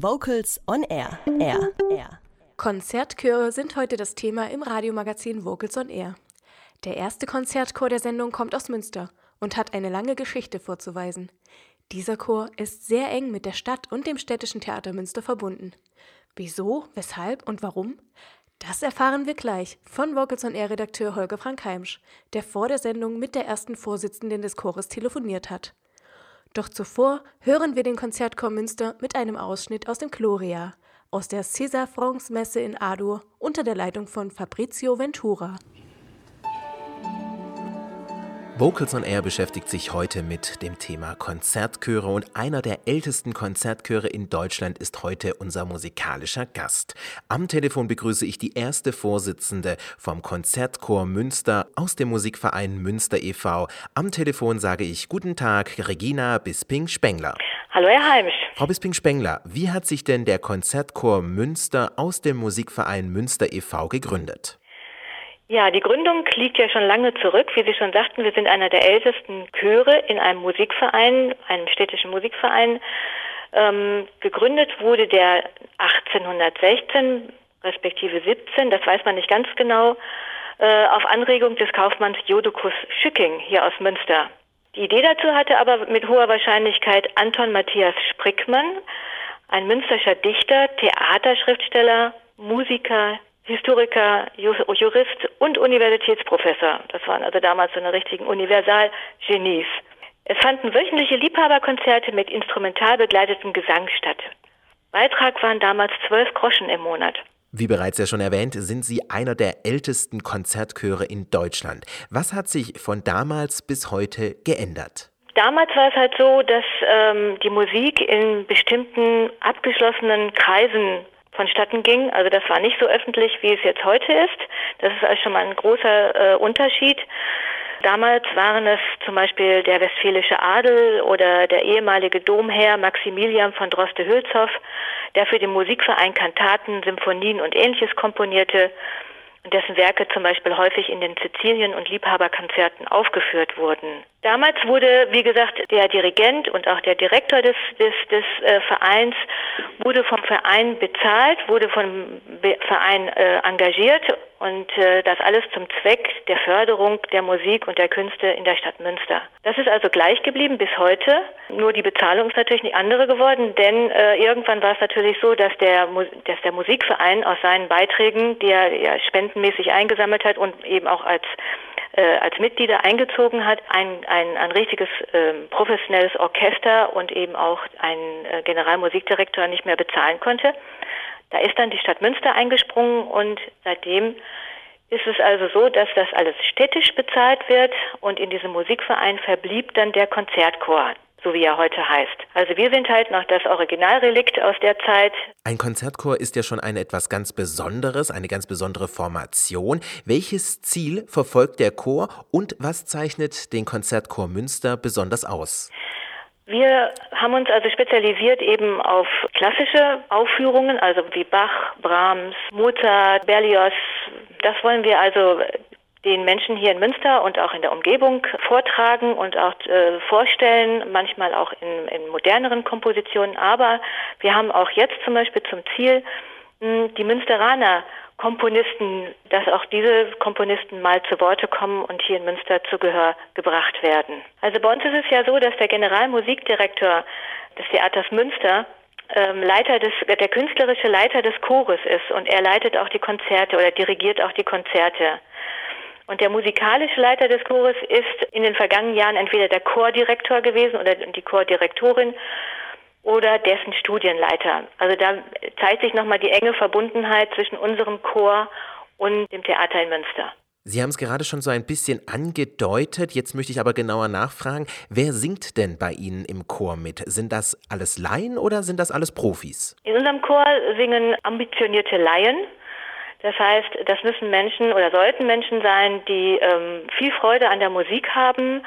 Vocals on Air. Air. Air. Konzertchöre sind heute das Thema im Radiomagazin Vocals on Air. Der erste Konzertchor der Sendung kommt aus Münster und hat eine lange Geschichte vorzuweisen. Dieser Chor ist sehr eng mit der Stadt und dem städtischen Theater Münster verbunden. Wieso, weshalb und warum? Das erfahren wir gleich von Vocals on Air Redakteur Holger Frank Heimsch, der vor der Sendung mit der ersten Vorsitzenden des Chores telefoniert hat. Doch zuvor hören wir den Konzertchor Münster mit einem Ausschnitt aus dem Gloria, aus der César France Messe in Adur unter der Leitung von Fabrizio Ventura. Vocals on Air beschäftigt sich heute mit dem Thema Konzertchöre und einer der ältesten Konzertchöre in Deutschland ist heute unser musikalischer Gast. Am Telefon begrüße ich die erste Vorsitzende vom Konzertchor Münster aus dem Musikverein Münster e.V. Am Telefon sage ich Guten Tag, Regina Bisping-Spengler. Hallo, Herr Heimisch. Frau Bisping-Spengler, wie hat sich denn der Konzertchor Münster aus dem Musikverein Münster e.V. gegründet? Ja, die Gründung liegt ja schon lange zurück. Wie Sie schon sagten, wir sind einer der ältesten Chöre in einem Musikverein, einem städtischen Musikverein. Ähm, gegründet wurde der 1816 respektive 17, das weiß man nicht ganz genau, äh, auf Anregung des Kaufmanns Jodokus Schücking hier aus Münster. Die Idee dazu hatte aber mit hoher Wahrscheinlichkeit Anton Matthias Sprickmann, ein münsterscher Dichter, Theaterschriftsteller, Musiker, Historiker, Jurist und Universitätsprofessor. Das waren also damals so eine richtigen Universalgenies. Es fanden wöchentliche Liebhaberkonzerte mit instrumental begleitetem Gesang statt. Beitrag waren damals zwölf Groschen im Monat. Wie bereits ja schon erwähnt, sind Sie einer der ältesten Konzertchöre in Deutschland. Was hat sich von damals bis heute geändert? Damals war es halt so, dass ähm, die Musik in bestimmten abgeschlossenen Kreisen vonstatten ging. Also das war nicht so öffentlich, wie es jetzt heute ist. Das ist also schon mal ein großer äh, Unterschied. Damals waren es zum Beispiel der westfälische Adel oder der ehemalige Domherr Maximilian von Droste-Hülshoff, der für den Musikverein Kantaten, Symphonien und ähnliches komponierte dessen Werke zum Beispiel häufig in den Sizilien- und Liebhaberkonzerten aufgeführt wurden. Damals wurde, wie gesagt, der Dirigent und auch der Direktor des, des, des äh, Vereins wurde vom Verein bezahlt, wurde vom Be Verein äh, engagiert und äh, das alles zum Zweck der Förderung der Musik und der Künste in der Stadt Münster. Das ist also gleich geblieben bis heute. Nur die Bezahlung ist natürlich eine andere geworden, denn äh, irgendwann war es natürlich so, dass der, dass der Musikverein aus seinen Beiträgen, die er ja spendenmäßig eingesammelt hat und eben auch als äh, als Mitglieder eingezogen hat, ein, ein, ein richtiges äh, professionelles Orchester und eben auch ein äh, Generalmusikdirektor nicht mehr bezahlen konnte. Da ist dann die Stadt Münster eingesprungen und seitdem ist es also so, dass das alles städtisch bezahlt wird und in diesem Musikverein verblieb dann der Konzertchor so wie er heute heißt. Also wir sind halt noch das Originalrelikt aus der Zeit. Ein Konzertchor ist ja schon ein etwas ganz Besonderes, eine ganz besondere Formation. Welches Ziel verfolgt der Chor und was zeichnet den Konzertchor Münster besonders aus? Wir haben uns also spezialisiert eben auf klassische Aufführungen, also wie Bach, Brahms, Mozart, Berlioz. Das wollen wir also den Menschen hier in Münster und auch in der Umgebung vortragen und auch äh, vorstellen, manchmal auch in, in moderneren Kompositionen. Aber wir haben auch jetzt zum Beispiel zum Ziel, die Münsteraner Komponisten, dass auch diese Komponisten mal zu Worte kommen und hier in Münster zu Gehör gebracht werden. Also bei uns ist es ja so, dass der Generalmusikdirektor des Theaters Münster ähm, Leiter des, der künstlerische Leiter des Chores ist und er leitet auch die Konzerte oder dirigiert auch die Konzerte. Und der musikalische Leiter des Chores ist in den vergangenen Jahren entweder der Chordirektor gewesen oder die Chordirektorin oder dessen Studienleiter. Also da zeigt sich nochmal die enge Verbundenheit zwischen unserem Chor und dem Theater in Münster. Sie haben es gerade schon so ein bisschen angedeutet. Jetzt möchte ich aber genauer nachfragen. Wer singt denn bei Ihnen im Chor mit? Sind das alles Laien oder sind das alles Profis? In unserem Chor singen ambitionierte Laien. Das heißt, das müssen Menschen oder sollten Menschen sein, die ähm, viel Freude an der Musik haben,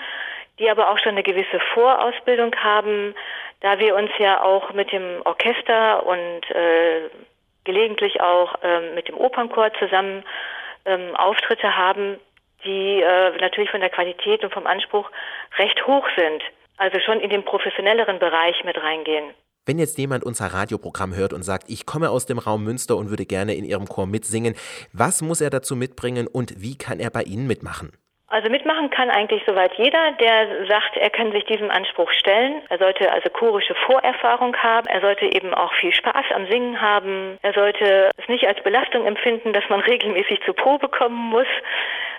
die aber auch schon eine gewisse Vorausbildung haben, da wir uns ja auch mit dem Orchester und äh, gelegentlich auch ähm, mit dem Opernchor zusammen ähm, Auftritte haben, die äh, natürlich von der Qualität und vom Anspruch recht hoch sind, also schon in den professionelleren Bereich mit reingehen. Wenn jetzt jemand unser Radioprogramm hört und sagt, ich komme aus dem Raum Münster und würde gerne in Ihrem Chor mitsingen, was muss er dazu mitbringen und wie kann er bei Ihnen mitmachen? Also mitmachen kann eigentlich soweit jeder, der sagt, er kann sich diesem Anspruch stellen. Er sollte also chorische Vorerfahrung haben. Er sollte eben auch viel Spaß am Singen haben. Er sollte es nicht als Belastung empfinden, dass man regelmäßig zur Probe kommen muss,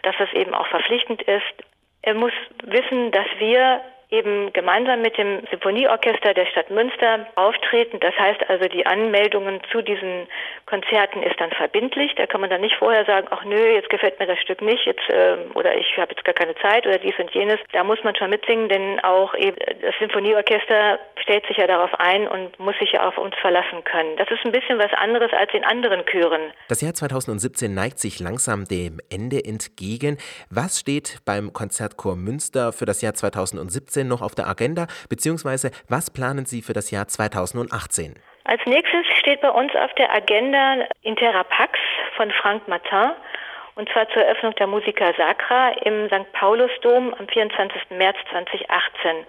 dass das eben auch verpflichtend ist. Er muss wissen, dass wir eben gemeinsam mit dem Symphonieorchester der Stadt Münster auftreten. Das heißt also, die Anmeldungen zu diesen Konzerten ist dann verbindlich. Da kann man dann nicht vorher sagen, ach nö, jetzt gefällt mir das Stück nicht, jetzt äh, oder ich habe jetzt gar keine Zeit oder dies und jenes. Da muss man schon mitsingen, denn auch eben das Symphonieorchester stellt sich ja darauf ein und muss sich ja auf uns verlassen können. Das ist ein bisschen was anderes als in anderen Chören. Das Jahr 2017 neigt sich langsam dem Ende entgegen. Was steht beim Konzertchor Münster für das Jahr 2017 denn noch auf der Agenda, beziehungsweise was planen Sie für das Jahr 2018? Als nächstes steht bei uns auf der Agenda Intera Pax von Frank Martin und zwar zur Eröffnung der Musica Sacra im St. Paulusdom am 24. März 2018.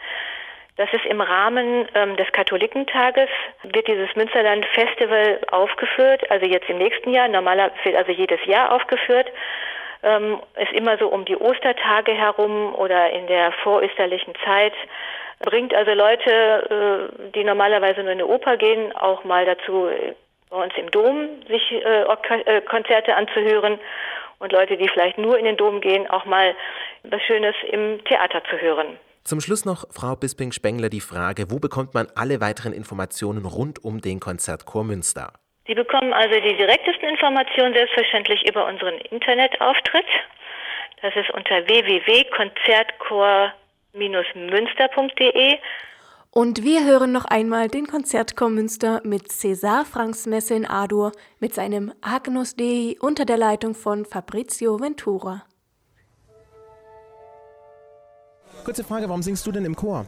Das ist im Rahmen ähm, des Katholikentages, wird dieses Münsterland Festival aufgeführt, also jetzt im nächsten Jahr, normalerweise also jedes Jahr aufgeführt ähm, ist immer so um die Ostertage herum oder in der vorösterlichen Zeit. Bringt also Leute, äh, die normalerweise nur in eine Oper gehen, auch mal dazu, bei uns im Dom sich äh, äh, Konzerte anzuhören und Leute, die vielleicht nur in den Dom gehen, auch mal was Schönes im Theater zu hören. Zum Schluss noch, Frau Bisping-Spengler, die Frage, wo bekommt man alle weiteren Informationen rund um den Konzertchor Münster? Sie bekommen also die direktesten Informationen selbstverständlich über unseren Internetauftritt. Das ist unter www.konzertchor-münster.de. Und wir hören noch einmal den Konzertchor Münster mit César Franks Messe in Adur mit seinem Agnus Dei unter der Leitung von Fabrizio Ventura. Kurze Frage, warum singst du denn im Chor?